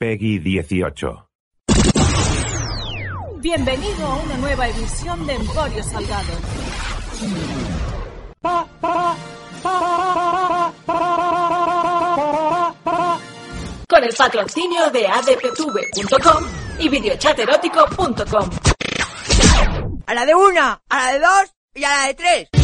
Peggy 18. Bienvenido a una nueva edición de Emporio Salgado. Con el patrocinio de adptv.com y videochaterótico.com. A la de una, a la de dos y a la de tres.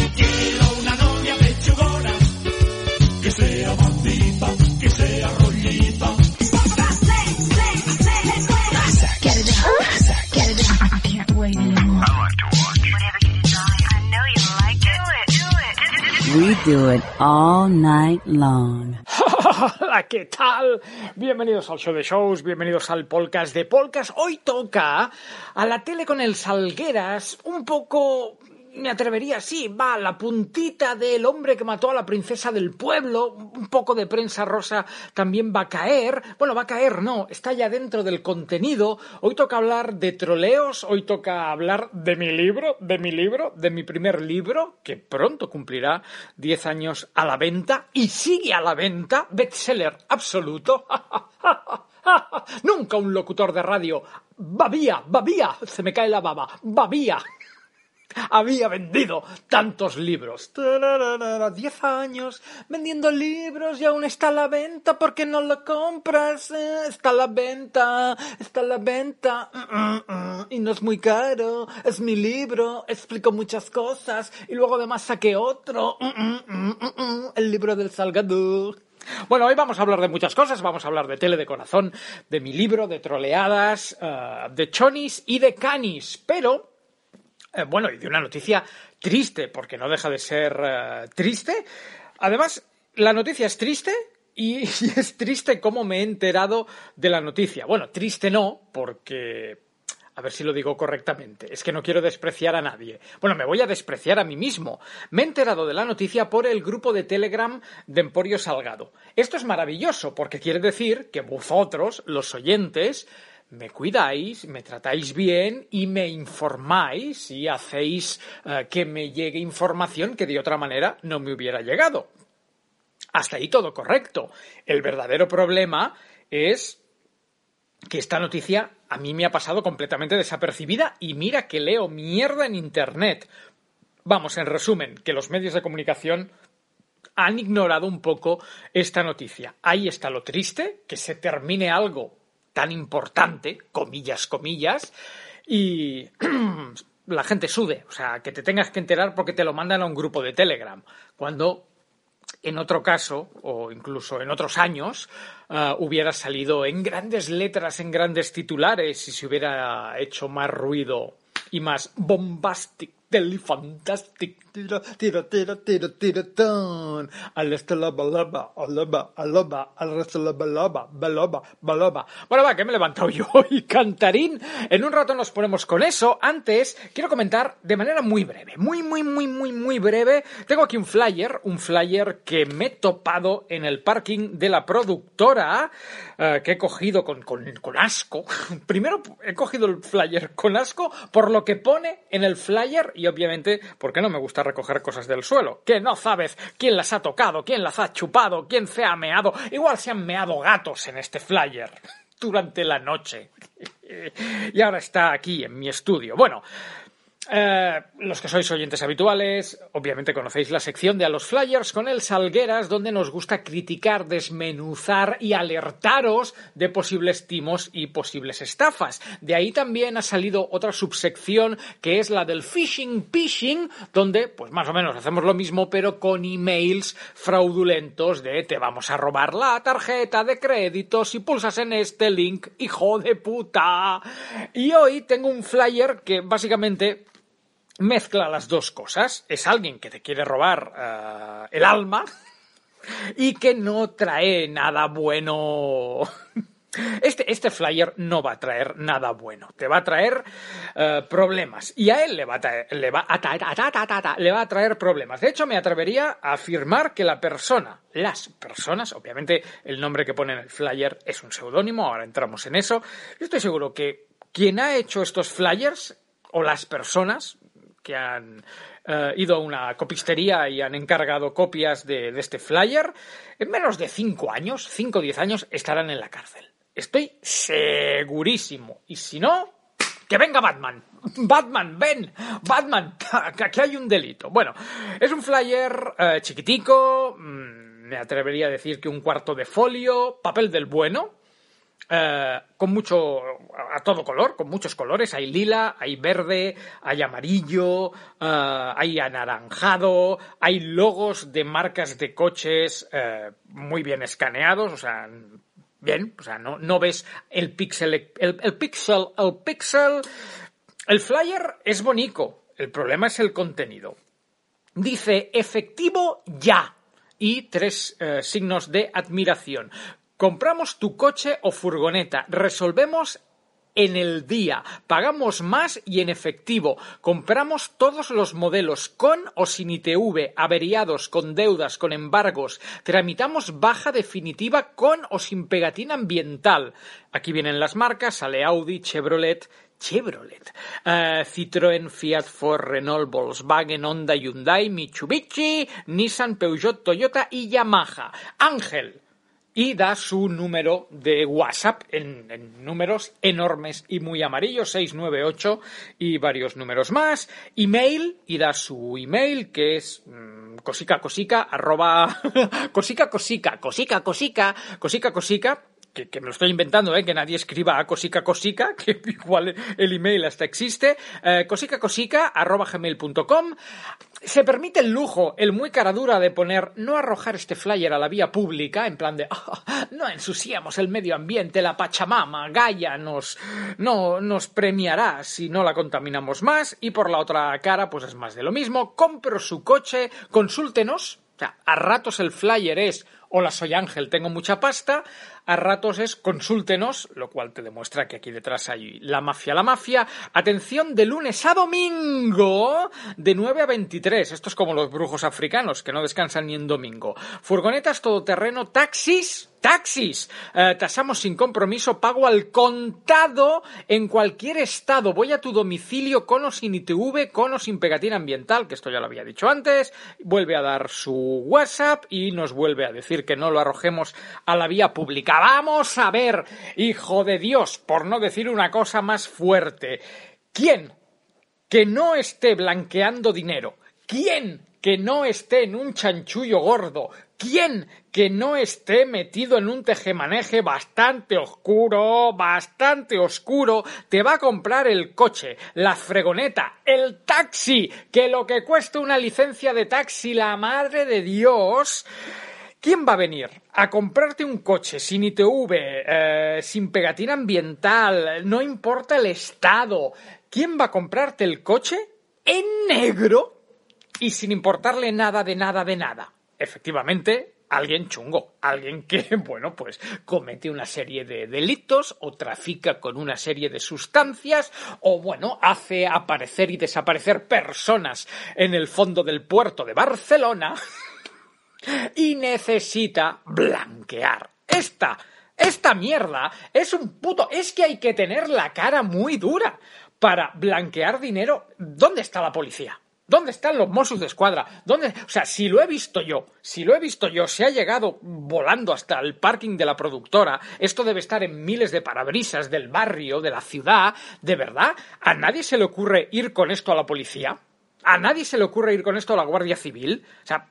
We do it all night long. Hola, ¿qué tal? Bienvenidos al show de shows, bienvenidos al podcast de podcast. Hoy toca a la tele con el Salgueras, un poco, me atrevería, sí, va, la puntita del hombre que mató a la princesa del pueblo, un poco de prensa rosa también va a caer. Bueno, va a caer, no, está ya dentro del contenido. Hoy toca hablar de troleos, hoy toca hablar de mi libro, de mi libro, de mi primer libro, que pronto cumplirá 10 años a la venta y sigue a la venta, bestseller absoluto. Nunca un locutor de radio babía, babía, se me cae la baba, babía había vendido tantos libros. Diez años vendiendo libros y aún está a la venta. ¿Por qué no lo compras? Eh, Está a la venta, está a la venta. Mm, mm, mm. Y no es muy caro. Es mi libro. Explico muchas cosas. Y luego además saqué otro. El libro del Salgador. Bueno, hoy vamos a hablar de muchas cosas. Vamos a hablar de tele de corazón, de mi libro, de troleadas, eh, de chonis y de canis. Pero eh, bueno, y de una noticia triste, porque no deja de ser eh, triste. Además, la noticia es triste y, y es triste cómo me he enterado de la noticia. Bueno, triste no, porque... A ver si lo digo correctamente. Es que no quiero despreciar a nadie. Bueno, me voy a despreciar a mí mismo. Me he enterado de la noticia por el grupo de Telegram de Emporio Salgado. Esto es maravilloso porque quiere decir que vosotros, los oyentes, me cuidáis, me tratáis bien y me informáis y hacéis eh, que me llegue información que de otra manera no me hubiera llegado. Hasta ahí todo correcto. El verdadero problema es que esta noticia a mí me ha pasado completamente desapercibida y mira que leo mierda en Internet. Vamos, en resumen, que los medios de comunicación han ignorado un poco esta noticia. Ahí está lo triste, que se termine algo tan importante, comillas, comillas, y la gente sude, o sea, que te tengas que enterar porque te lo mandan a un grupo de Telegram, cuando en otro caso, o incluso en otros años, ah, hubiera salido en grandes letras, en grandes titulares, y se hubiera hecho más ruido y más bombastic, fantastic, tiro, tiro, tiro, tiro, ton. Al este la balaba, alaba, alaba, al resto la balaba, balaba, balaba. Bueno, va, que me he levantado yo y cantarín. En un rato nos ponemos con eso. Antes, quiero comentar de manera muy breve, muy, muy, muy, muy, muy breve. Tengo aquí un flyer, un flyer que me he topado en el parking de la productora, eh, que he cogido con, con, con asco. Primero he cogido el flyer con asco por lo que pone en el flyer y obviamente porque no me gusta recoger cosas del suelo. Que no sabes quién las ha tocado, quién las ha chupado, quién se ha meado. Igual se han meado gatos en este flyer durante la noche. Y ahora está aquí en mi estudio. Bueno, eh, los que sois oyentes habituales, obviamente conocéis la sección de a los flyers con el Salgueras, donde nos gusta criticar, desmenuzar y alertaros de posibles timos y posibles estafas. De ahí también ha salido otra subsección que es la del phishing phishing, donde pues más o menos hacemos lo mismo, pero con emails fraudulentos de te vamos a robar la tarjeta de crédito si pulsas en este link, hijo de puta. Y hoy tengo un flyer que básicamente mezcla las dos cosas. Es alguien que te quiere robar eh, el alma y que no trae nada bueno. Este, este flyer no va a traer nada bueno, te va a traer eh, problemas y a él le va a traer, le va a traer, le va a traer problemas. De hecho, me atrevería a afirmar que la persona, las personas, obviamente el nombre que pone en el flyer es un seudónimo, ahora entramos en eso. Yo estoy seguro que quien ha hecho estos flyers o las personas, que han eh, ido a una copistería y han encargado copias de, este flyer, en menos de cinco años, cinco o diez años, estarán en la cárcel. Estoy segurísimo. Y si no, que venga Batman. Batman, ven. Batman, que aquí hay un delito. Bueno, es un flyer eh, chiquitico. mm, Me atrevería a decir que un cuarto de folio. Papel del bueno. Eh, con mucho, a todo color, con muchos colores. Hay lila, hay verde, hay amarillo, eh, hay anaranjado, hay logos de marcas de coches eh, muy bien escaneados, o sea, bien, o sea, no, no ves el pixel, el, el pixel, el pixel. El flyer es bonito, el problema es el contenido. Dice efectivo ya y tres signos de admiración. Compramos tu coche o furgoneta, resolvemos en el día, pagamos más y en efectivo, compramos todos los modelos con o sin ITV, averiados, con deudas, con embargos, tramitamos baja definitiva con o sin pegatina ambiental. Aquí vienen las marcas, sale Audi, Chevrolet, Chevrolet, eh, Citroën, Fiat, Ford, Renault, Volkswagen, Honda, Hyundai, Mitsubishi, Nissan, Peugeot, Toyota y Yamaha. Ángel. Y da su número de WhatsApp en, números enormes y muy amarillos, 698 y varios números más. Email, y da su email que es mm, cosica cosica arroba cosica cosica cosica cosica cosica cosica que, que me lo estoy inventando, ¿eh? que nadie escriba a cosica cosica, que igual el email hasta existe, eh, cosica cosica arroba gmail.com. Se permite el lujo, el muy cara dura de poner no arrojar este flyer a la vía pública, en plan de "Ah, no ensuciamos el medio ambiente, la Pachamama, Gaia nos, no, nos premiará si no la contaminamos más, y por la otra cara, pues es más de lo mismo, compro su coche, consúltenos, o sea, a ratos el flyer es Hola, soy Ángel, tengo mucha pasta. A ratos es consúltenos, lo cual te demuestra que aquí detrás hay la mafia, la mafia. Atención de lunes a domingo, de 9 a 23. Esto es como los brujos africanos, que no descansan ni en domingo. Furgonetas, todoterreno, taxis, taxis. Eh, tasamos sin compromiso, pago al contado en cualquier estado. Voy a tu domicilio con o sin ITV, con o sin pegatina ambiental, que esto ya lo había dicho antes. Vuelve a dar su WhatsApp y nos vuelve a decir que no lo arrojemos a la vía pública. Vamos a ver, hijo de Dios, por no decir una cosa más fuerte. ¿Quién que no esté blanqueando dinero? ¿Quién que no esté en un chanchullo gordo? ¿Quién que no esté metido en un tejemaneje bastante oscuro, bastante oscuro, te va a comprar el coche, la fregoneta, el taxi, que lo que cuesta una licencia de taxi, la madre de Dios, ¿Quién va a venir a comprarte un coche sin ITV, eh, sin pegatina ambiental, no importa el estado? ¿Quién va a comprarte el coche en negro y sin importarle nada de nada de nada? Efectivamente, alguien chungo, alguien que, bueno, pues comete una serie de delitos o trafica con una serie de sustancias o, bueno, hace aparecer y desaparecer personas en el fondo del puerto de Barcelona y necesita blanquear. Esta, esta mierda es un puto... Es que hay que tener la cara muy dura para blanquear dinero. ¿Dónde está la policía? ¿Dónde están los Mossos de Escuadra? ¿Dónde? O sea, si lo he visto yo, si lo he visto yo, se ha llegado volando hasta el parking de la productora, esto debe estar en miles de parabrisas del barrio, de la ciudad, ¿de verdad? ¿A nadie se le ocurre ir con esto a la policía? ¿A nadie se le ocurre ir con esto a la Guardia Civil? O sea,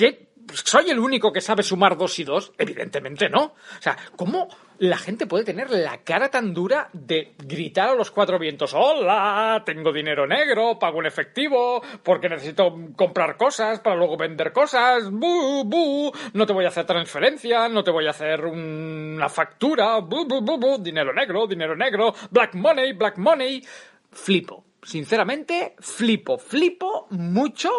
¿qué? ¿Soy el único que sabe sumar dos y dos? Evidentemente no. O sea, ¿cómo la gente puede tener la cara tan dura de gritar a los cuatro vientos, hola, tengo dinero negro, pago en efectivo, porque necesito comprar cosas para luego vender cosas, bu, bu, no te voy a hacer transferencia, no te voy a hacer una factura, bu, bu, bu, bu, dinero negro, dinero negro, black money, black money. Flipo. Sinceramente, flipo, flipo mucho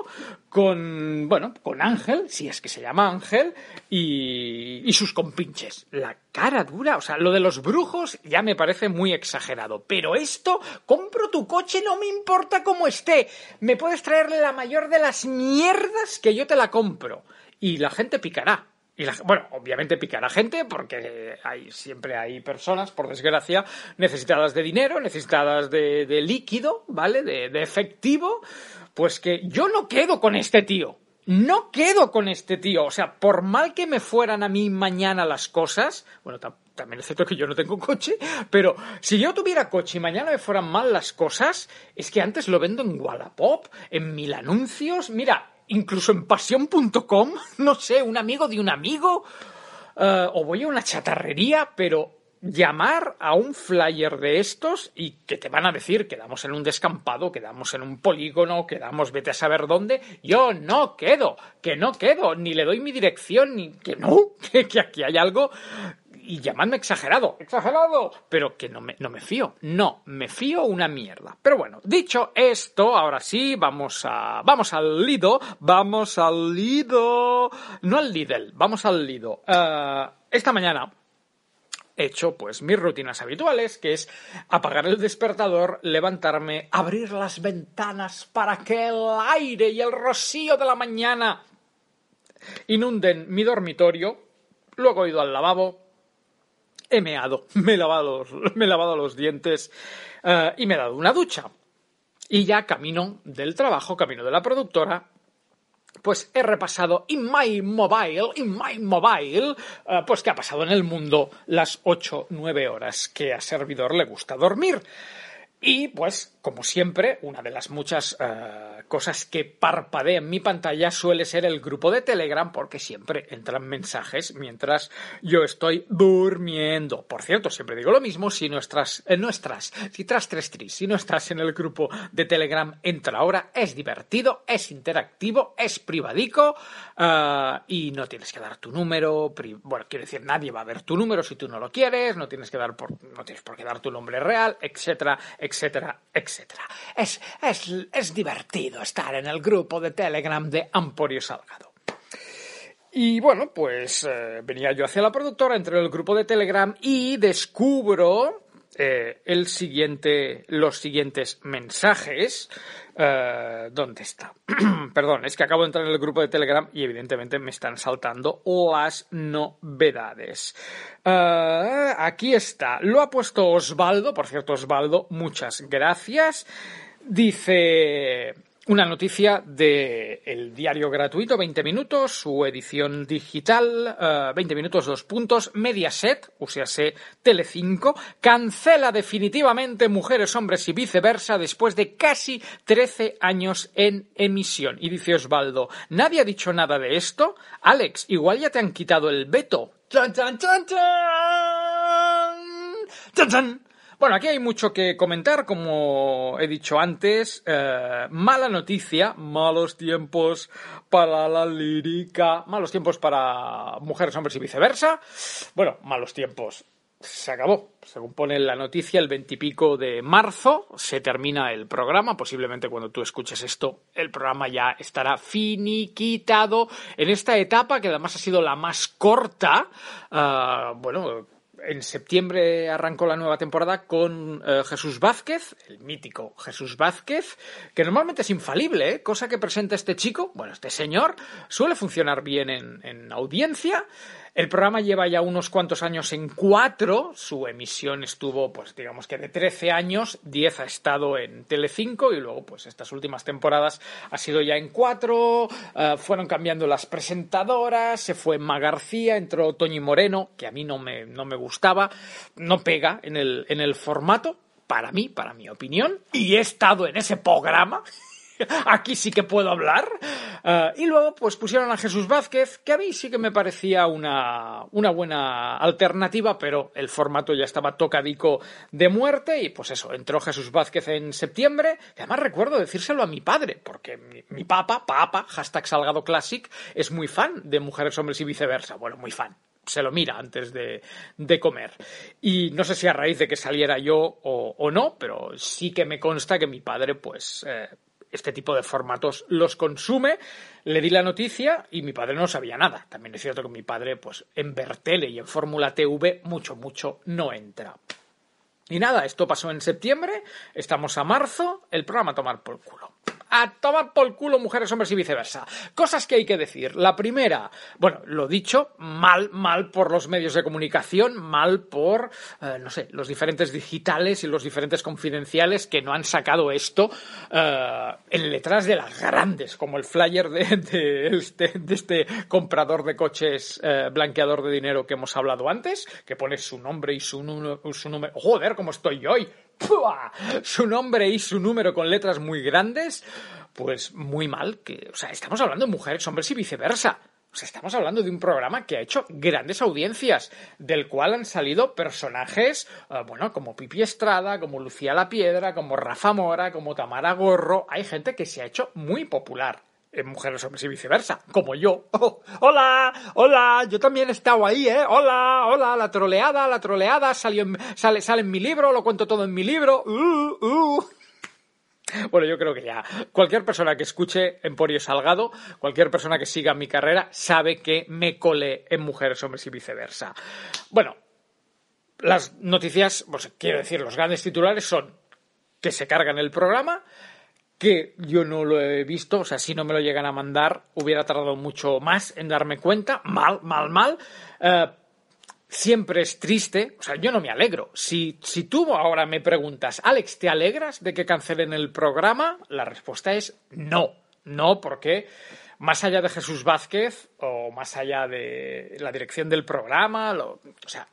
con, bueno, con Ángel, si es que se llama Ángel, y, y sus compinches. La cara dura, o sea, lo de los brujos ya me parece muy exagerado. Pero esto, compro tu coche, no me importa cómo esté. Me puedes traer la mayor de las mierdas que yo te la compro. Y la gente picará. Y la- bueno, obviamente picará gente porque hay, siempre hay personas, por desgracia, necesitadas de dinero, necesitadas de, líquido, ¿vale? De, de efectivo. Pues que yo no quedo con este tío. No quedo con este tío. O sea, por mal que me fueran a mí mañana las cosas, bueno, tam- también es cierto que yo no tengo coche, pero si yo tuviera coche y mañana me fueran mal las cosas, es que antes lo vendo en Wallapop, en mil anuncios, mira, incluso en pasión.com, no sé, un amigo de un amigo, eh, o voy a una chatarrería, pero llamar a un flyer de estos y que te van a decir quedamos en un descampado, quedamos en un polígono, quedamos vete a saber dónde, yo no quedo, que no quedo, ni le doy mi dirección, ni que no, que, que aquí hay algo y llamadme exagerado, exagerado, pero que no me, no me fío, no, me fío una mierda. Pero bueno, dicho esto, ahora sí, vamos a, vamos al Lido, vamos al Lido, no al Lidl, vamos al Lido. Eh, esta mañana he hecho pues mis rutinas habituales, que es apagar el despertador, levantarme, abrir las ventanas para que el aire y el rocío de la mañana inunden mi dormitorio, luego he ido al lavabo, he meado, me he lavado los, me he lavado los dientes eh, y me he dado una ducha. Y ya camino del trabajo, camino de la productora, pues he repasado in my mobile, in my mobile, eh, pues qué ha pasado en el mundo las 8, 9 horas que a servidor le gusta dormir. Y pues, como siempre, una de las muchas eh, cosas que parpadea en mi pantalla suele ser el grupo de Telegram porque siempre entran mensajes mientras yo estoy durmiendo. Por cierto, siempre digo lo mismo, si nuestras, eh, nuestras, si tras tres tris, si no estás en el grupo de Telegram, entra ahora, es divertido, es interactivo, es privadico eh, y no tienes que dar tu número, bueno, quiero decir, nadie va a ver tu número si tú no lo quieres, no tienes que dar por, no tienes por qué dar tu nombre real, etcétera, etcétera, etcétera. Es, es, es divertido estar en el grupo de Telegram de Amporio Salgado. Y bueno, pues eh, venía yo hacia la productora, entré en el grupo de Telegram y descubro eh, el siguiente, los siguientes mensajes. Eh, ¿Dónde está? Perdón, es que acabo de entrar en el grupo de Telegram y evidentemente me están saltando las novedades. Eh, aquí está. Lo ha puesto Osvaldo. Por cierto, Osvaldo, muchas gracias. Dice una noticia de el diario gratuito 20 minutos, su edición digital eh, 20 minutos dos puntos, Mediaset, sea, Telecinco, cancela definitivamente Mujeres, Hombres y Viceversa después de casi 13 años en emisión. Y dice Osvaldo, ¿nadie ha dicho nada de esto? Alex, igual ya te han quitado el veto. ¡Chan, chan, chan, chan! ¡Chan, chan! Bueno, aquí hay mucho que comentar, como he dicho antes. eh, mala noticia, malos tiempos para la lírica, malos tiempos para mujeres, hombres y viceversa. Bueno, malos tiempos. Se acabó. Según pone la noticia, el veintipico de marzo se termina el programa. Posiblemente cuando tú escuches esto, el programa ya estará finiquitado en esta etapa, que además ha sido la más corta. ah, bueno, en septiembre arrancó la nueva temporada con eh, Jesús Vázquez, el mítico Jesús Vázquez, que normalmente es infalible, ¿eh? cosa que presenta este chico, bueno, este señor, suele funcionar bien en, en audiencia. El programa lleva ya unos cuantos años en cuatro, su emisión estuvo, pues digamos que de 13 años, 10 ha estado en Telecinco y luego, pues estas últimas temporadas ha sido ya en cuatro, eh, fueron cambiando las presentadoras, se fue Emma García, entró Toñi Moreno, que a mí no me, no me gustaba, no pega en el, en el formato, para mí, para mi opinión, y he estado en ese programa. Aquí sí que puedo hablar. Eh, y luego, pues pusieron a Jesús Vázquez, que a mí sí que me parecía una, una buena alternativa, pero el formato ya estaba tocadico de muerte. Y pues eso, entró Jesús Vázquez en septiembre. Y además recuerdo decírselo a mi padre, porque mi, mi papa, papa, hashtag Salgado Classic, es muy fan de mujeres, hombres y viceversa. Bueno, muy fan se lo mira antes de, de, comer. Y no sé si a raíz de que saliera yo o, no, pero sí que me consta que mi padre, pues, eh, este tipo de formatos los consume. Le di la noticia y mi padre no sabía nada. También es cierto que mi padre, pues, en Bertele y en Fórmula TV, mucho, mucho no entra. Y nada, esto pasó en septiembre, estamos a marzo, el programa a tomar por culo. A tomar por culo mujeres, hombres y viceversa. Cosas que hay que decir. La primera, bueno, lo dicho, mal, mal por los medios de comunicación, mal por, eh, no sé, los diferentes digitales y los diferentes confidenciales que no han sacado esto eh, en letras de las grandes, como el flyer de, este, este comprador de coches eh, blanqueador de dinero que hemos hablado antes, que pone su nombre y su, su número. Joder, cómo estoy hoy. Su nombre y su número con letras muy grandes, pues muy mal. Que, o sea, estamos hablando de mujeres, hombres y viceversa. O sea, estamos hablando de un programa que ha hecho grandes audiencias, del cual han salido personajes, eh, bueno, como Pipi Estrada, como Lucía La Piedra, como Rafa Mora, como Tamara Gorro. Hay gente que se ha hecho muy popular en mujeres, hombres y viceversa, como yo. Oh, hola, hola, yo también he estado ahí, ¿eh? Hola, hola, la troleada, la troleada, salió en- sale, sale en mi libro, lo cuento todo en mi libro. Uh, uh. Bueno, yo creo que ya cualquier persona que escuche Emporio Salgado, cualquier persona que siga mi carrera, sabe que me colé en mujeres, hombres y viceversa. Bueno, las noticias, pues quiero decir, los grandes titulares son que se cargan el programa, que yo no lo he visto, o sea, si no me lo llegan a mandar, hubiera tardado mucho más en darme cuenta, mal, mal, mal. Eh, siempre es triste, o sea, yo no me alegro. Si, si tú ahora me preguntas, Alex, ¿te alegras de que cancelen el programa? La respuesta es no, no, porque más allá de Jesús Vázquez o más allá de la dirección del programa, o sea,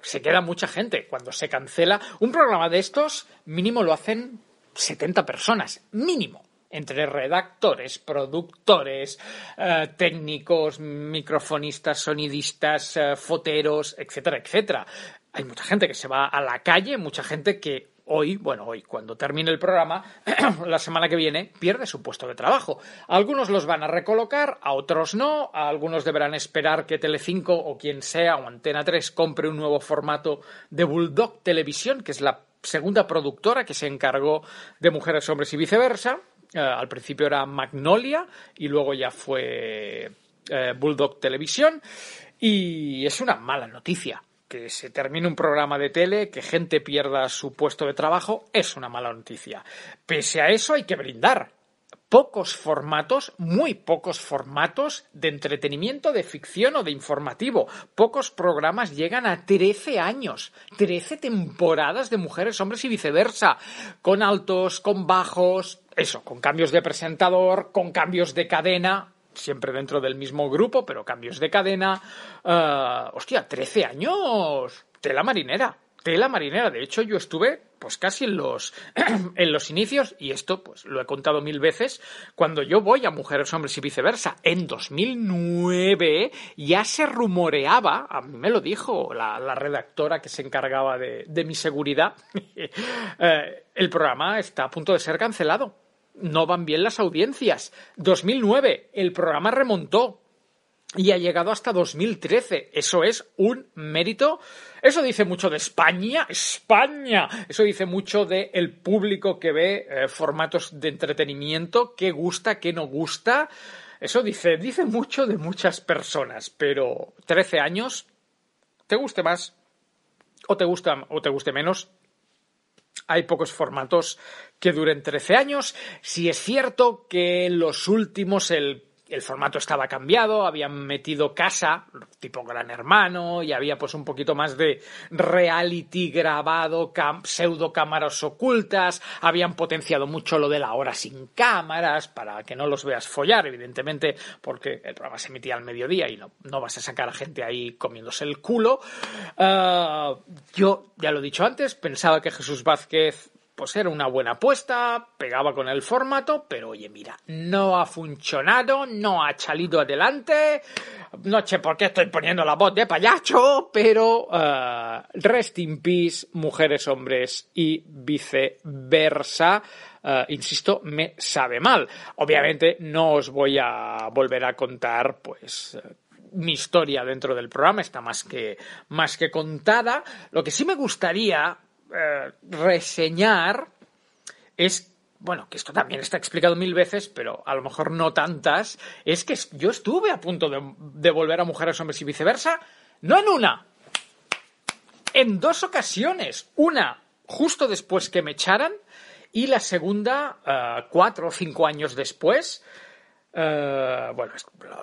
se queda mucha gente cuando se cancela. Un programa de estos, mínimo lo hacen 70 personas, mínimo. Entre redactores, productores, eh, técnicos, microfonistas, sonidistas, eh, foteros, etcétera, etcétera. Hay mucha gente que se va a la calle, mucha gente que hoy, bueno, hoy, cuando termine el programa, la semana que viene, pierde su puesto de trabajo. Algunos los van a recolocar, a otros no, a algunos deberán esperar que Telecinco o quien sea o Antena 3 compre un nuevo formato de Bulldog Televisión, que es la segunda productora que se encargó de Mujeres, Hombres y viceversa. Eh, al principio era Magnolia y luego ya fue eh, Bulldog Televisión. Y es una mala noticia. Que se termine un programa de tele, que gente pierda su puesto de trabajo, es una mala noticia. Pese a eso hay que brindar. Pocos formatos, muy pocos formatos de entretenimiento, de ficción o de informativo. Pocos programas llegan a 13 años, 13 temporadas de mujeres, hombres y viceversa, con altos, con bajos, eso, con cambios de presentador, con cambios de cadena, siempre dentro del mismo grupo, pero cambios de cadena. Ah, hostia, 13 años. Tela marinera. Tela marinera. De hecho, yo estuve pues casi en los, en los inicios, y esto pues lo he contado mil veces, cuando yo voy a Mujeres, Hombres y viceversa. En 2009 ya se rumoreaba, a mí me lo dijo la, la redactora que se encargaba de, de mi seguridad, eh, el programa está a punto de ser cancelado no van bien las audiencias. 2009, el programa remontó y ha llegado hasta 2013. Eso es un mérito. Eso dice mucho de España. España. Eso dice mucho del el público que ve eh, formatos de entretenimiento, qué gusta, qué no gusta. Eso dice, dice mucho de muchas personas. Pero 13 años, te guste más o te gusta o te guste menos, hay pocos formatos que duren 13 años. Si es cierto que los últimos el, el formato estaba cambiado, habían metido casa, tipo Gran Hermano, y había pues un poquito más de reality grabado, cam- pseudo cámaras ocultas, habían potenciado mucho lo de la hora sin cámaras para que no los veas follar, evidentemente, porque el programa se emitía al mediodía y no, no vas a sacar a gente ahí comiéndose el culo. Ah, yo, ya lo he dicho antes, pensaba que Jesús Vázquez pues era una buena apuesta, pegaba con el formato, pero oye, mira, no ha funcionado, no ha salido adelante, no sé por qué estoy poniendo la voz de payacho, pero eh, rest in peace, mujeres, hombres y viceversa. Eh, insisto, me sabe mal. Obviamente no os voy a volver a contar, pues, eh, mi historia dentro del programa está más que, más que contada. Lo que sí me gustaría eh, reseñar es, bueno, que esto también está explicado mil veces, pero a lo mejor no tantas, es que yo estuve a punto de, volver a mujeres, hombres y viceversa, no en una, en dos ocasiones. Una justo después que me echaran y la segunda eh, cuatro o cinco años después. Eh, bueno,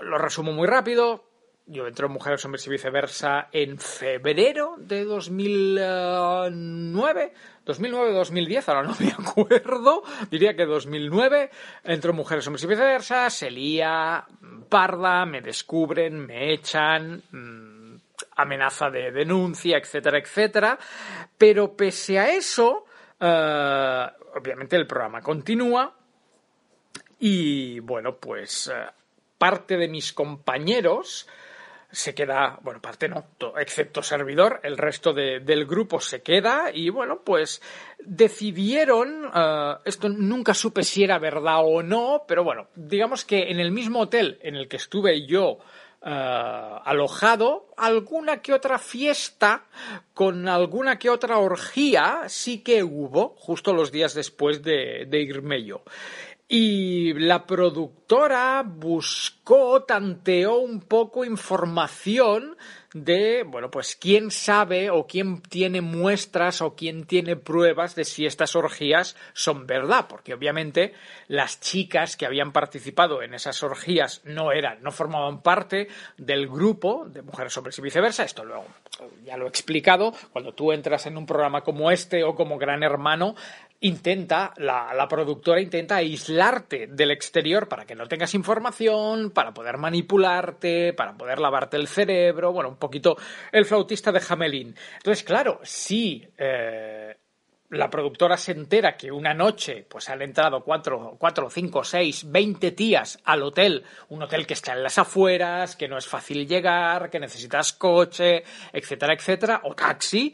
lo resumo muy rápido. Yo entré en Mujeres, Hombres y Viceversa en febrero de 2009, 2009-2010, ahora no me acuerdo, diría que 2009. Entro en Mujeres, Hombres y Viceversa, se lía, parda, me descubren, me echan, mm, amenaza de denuncia, etcétera, etcétera. Pero pese a eso, eh, obviamente el programa continúa y bueno, pues eh, parte de mis compañeros se queda, bueno, parte no, to- excepto servidor, el resto de- del grupo se queda y bueno, pues decidieron, eh, esto nunca supe si era verdad o no, pero bueno, digamos que en el mismo hotel en el que estuve yo eh, alojado, alguna que otra fiesta con alguna que otra orgía sí que hubo justo los días después de, de irme yo. Y la productora buscó, tanteó un poco información de, bueno, pues quién sabe o quién tiene muestras o quién tiene pruebas de si estas orgías son verdad, porque obviamente las chicas que habían participado en esas orgías no eran, no formaban parte del grupo de mujeres, hombres y viceversa. Esto luego ya lo he explicado. Cuando tú entras en un programa como este o como Gran Hermano, intenta, la, la productora intenta aislarte del exterior para que no tengas información, para poder manipularte, para poder lavarte el cerebro, bueno, poquito el flautista de Jamelín. Entonces, claro, si eh, la productora se entera que una noche pues han entrado cuatro, cuatro, cinco, seis, veinte tías al hotel, un hotel que está en las afueras, que no es fácil llegar, que necesitas coche, etcétera, etcétera, o taxi,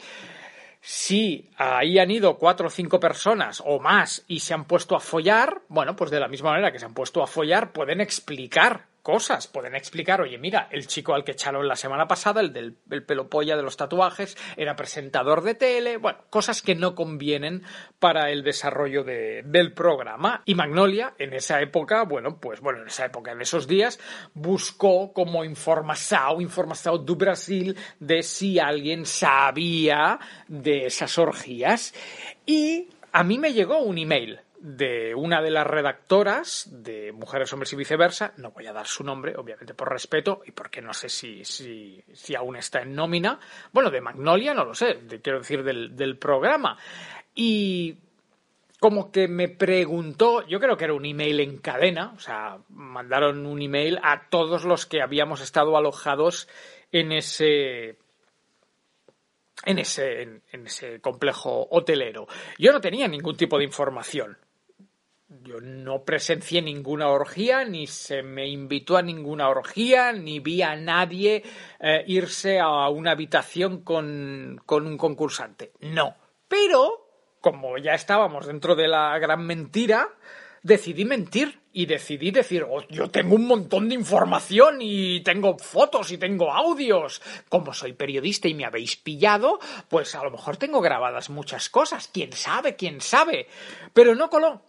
si ahí han ido cuatro o cinco personas o más y se han puesto a follar, bueno, pues de la misma manera que se han puesto a follar, pueden explicar cosas, pueden explicar, oye, mira, el chico al que echaron la semana pasada, el del el pelo polla de los tatuajes, era presentador de tele, bueno, cosas que no convienen para el desarrollo de- del programa. Y Magnolia, en esa época, bueno, pues bueno, en esa época, en esos días, buscó como información, información do Brasil de si alguien sabía de esas orgías. Y a mí me llegó un email de una de las redactoras de Mujeres, Hombres y Viceversa, no voy a dar su nombre, obviamente por respeto, y porque no sé si, si, si aún está en nómina, bueno, de Magnolia no lo sé, quiero decir del, del programa. Y como que me preguntó, yo creo que era un email en cadena, o sea, mandaron un email a todos los que habíamos estado alojados en ese en ese, en ese complejo hotelero. Yo no tenía ningún tipo de información. Yo no presencié ninguna orgía, ni se me invitó a ninguna orgía, ni vi a nadie eh, irse a una habitación con, con un concursante. No. Pero, como ya estábamos dentro de la gran mentira, decidí mentir y decidí decir, "Oh, yo tengo un montón de información y tengo fotos y tengo audios. Como soy periodista y me habéis pillado, pues a lo mejor tengo grabadas muchas cosas. ¿Quién sabe? ¿Quién sabe? Pero no coló.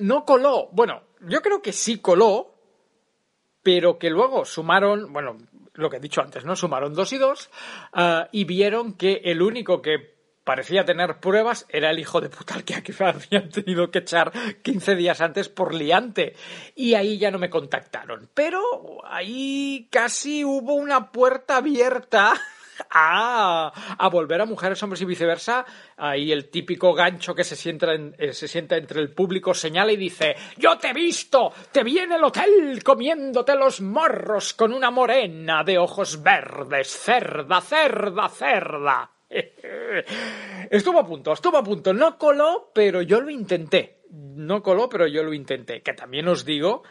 No coló. Bueno, yo creo que sí coló, pero que luego sumaron, bueno, lo que he dicho antes, ¿no? Sumaron dos y dos ah, y vieron que el único que parecía tener pruebas era el hijo de puta que habían tenido que echar 15 días antes por liante. Y ahí ya no me contactaron. Pero ahí casi hubo una puerta abierta a, volver a mujeres, hombres y viceversa. Ahí el típico gancho que se sienta, en- eh, se sienta entre el público señala y dice: Yo te he visto, te vi en el hotel comiéndote los morros con una morena de ojos verdes, cerda, cerda, cerda. Estuvo a punto, estuvo a punto. No coló, pero yo lo intenté. No coló, pero yo lo intenté. Que también os digo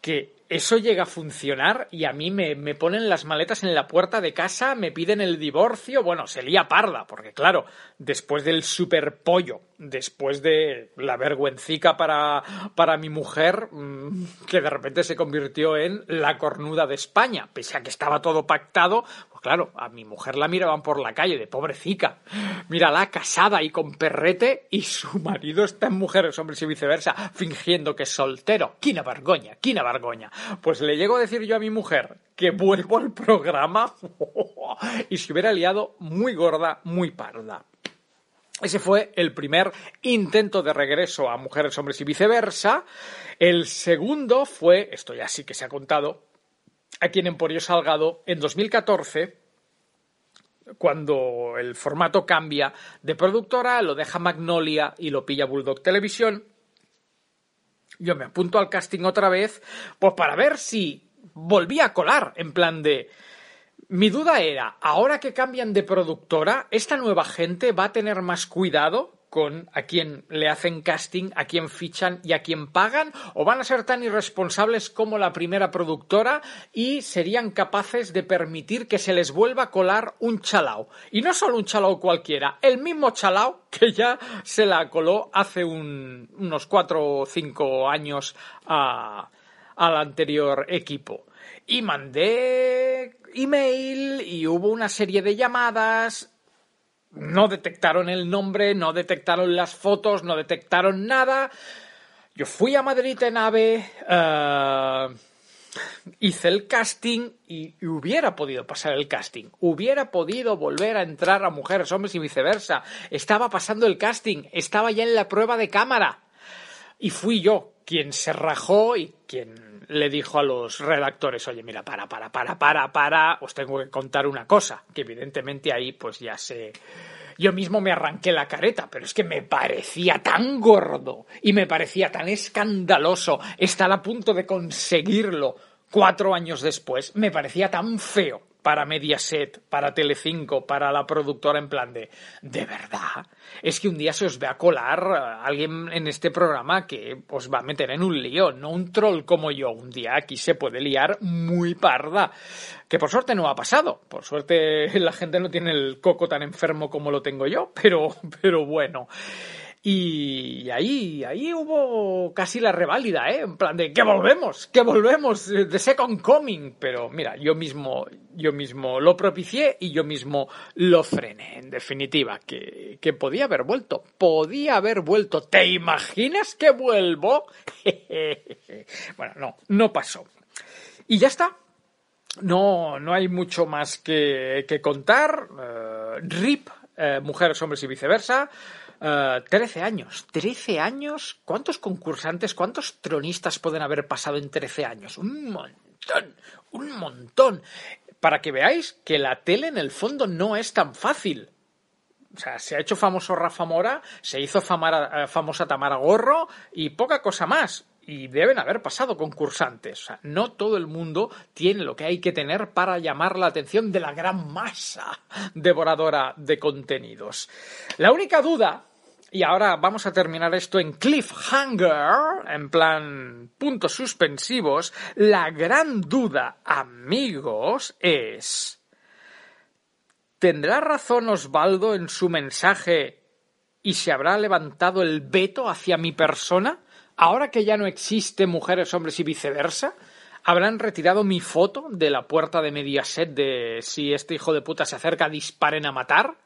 que eso llega a funcionar y a mí me, me ponen las maletas en la puerta de casa, me piden el divorcio, bueno, se lía parda, porque claro, después del super pollo, después de la vergüencica para, para mi mujer, mm, que de repente se convirtió en la cornuda de España, pese a que estaba todo pactado, pues claro, a mi mujer la miraban por la calle de pobrecita, mírala casada y con perrete y su marido está en mujeres, hombres y viceversa, fingiendo que es soltero. ¡Quina vergoña! ¡Quina vergoña! Pues le llego a decir yo a mi mujer que vuelvo al programa y se hubiera liado muy gorda, muy parda. Ese fue el primer intento de regreso a Mujeres, Hombres y viceversa. El segundo fue, esto ya sí que se ha contado, aquí en Emporio Salgado en 2014 cuando el formato cambia de productora, lo deja Magnolia y lo pilla Bulldog Televisión. Yo me apunto al casting otra vez, pues para ver si volvía a colar, en plan de... Mi duda era, ahora que cambian de productora, ¿esta nueva gente va a tener más cuidado con a quién le hacen casting, a quién fichan y a quién pagan, o van a ser tan irresponsables como la primera productora y serían capaces de permitir que se les vuelva a colar un chalao. Y no solo un chalao cualquiera, el mismo chalao que ya se la coló hace unos cuatro o cinco años al anterior equipo. Y mandé email y hubo una serie de llamadas no detectaron el nombre, no detectaron las fotos, no detectaron nada. Yo fui a Madrid en AVE, eh, hice el casting y, hubiera podido pasar el casting. Hubiera podido volver a entrar a mujeres, hombres y viceversa. Estaba pasando el casting, estaba ya en la prueba de cámara. Y fui yo quien se rajó y quien le dijo a los redactores, oye, mira, para, para, para, para, para, os tengo que contar una cosa, que evidentemente ahí pues ya sé... Yo mismo me arranqué la careta, pero es que me parecía tan gordo y me parecía tan escandaloso estar a punto de conseguirlo cuatro años después, me parecía tan feo para Mediaset, para Telecinco, para la productora en plan de ¿de verdad? Es que un día se os ve a colar alguien en este programa que os va a meter en un lío, no un troll como yo. Un día aquí se puede liar muy parda. Que por suerte no ha pasado. Por suerte la gente no tiene el coco tan enfermo como lo tengo yo, pero, pero bueno. Y ahí, ahí hubo casi la reválida, ¿eh? En plan de que volvemos, que volvemos, de Second Coming. Pero mira, yo mismo, yo mismo lo propicié y yo mismo lo frené. En definitiva, que, que podía haber vuelto, podía haber vuelto. ¿Te imaginas que vuelvo? bueno, no, no pasó. Y ya está. No, no hay mucho más que, que contar. Eh, RIP, eh, mujeres, hombres y viceversa. Eh, trece años. ¿Trece años? ¿Cuántos concursantes, cuántos tronistas pueden haber pasado en trece años? Un montón, un montón. Para que veáis que la tele en el fondo no es tan fácil. O sea, se ha hecho famoso Rafa Mora, se hizo eh, famosa Tamara Gorro y poca cosa más. Y deben haber pasado concursantes. O sea, no todo el mundo tiene lo que hay que tener para llamar la atención de la gran masa devoradora de contenidos. La única duda y ahora vamos a terminar esto en cliffhanger, en plan puntos suspensivos. La gran duda, amigos, es... ¿Tendrá razón Osvaldo en su mensaje y se habrá levantado el veto hacia mi persona? Ahora que ya no existe mujeres, hombres y viceversa, ¿habrán retirado mi foto de la puerta de Mediaset de si este hijo de puta se acerca, disparen a matar?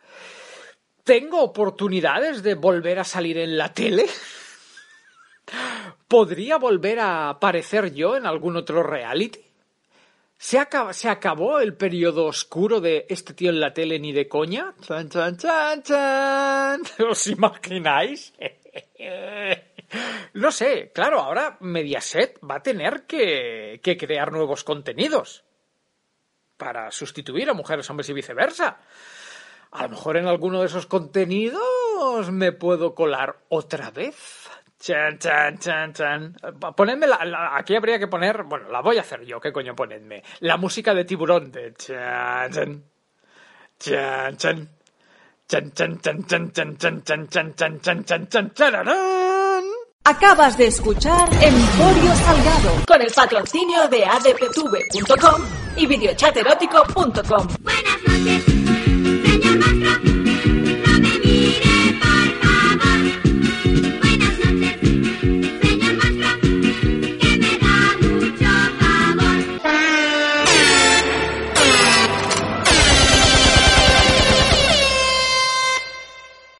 ¿Tengo oportunidades de volver a salir en la tele? ¿Podría volver a aparecer yo en algún otro reality? ¿Se, acabó el periodo oscuro de este tío en la tele ni de coña? ¡Chan, chan, chan, chan! ¿Os imagináis? no sé, claro, ahora Mediaset va a tener que, que crear nuevos contenidos para sustituir a mujeres, hombres y viceversa a lo mejor en alguno de esos contenidos me puedo colar otra vez. Chan, chan, chan, chan. Ponedme la, aquí habría que poner, bueno, la voy a hacer yo, ¿qué coño ponedme? La música de tiburón de chan, chan, chan, chan. Chan, chan, chan, chan, chan, chan, chan, chan, chan, chan, chan, chan, chan, Acabas de escuchar Emporio Salgado con el patrocinio de adptv.com y videochaterótico.com. Buenas noches.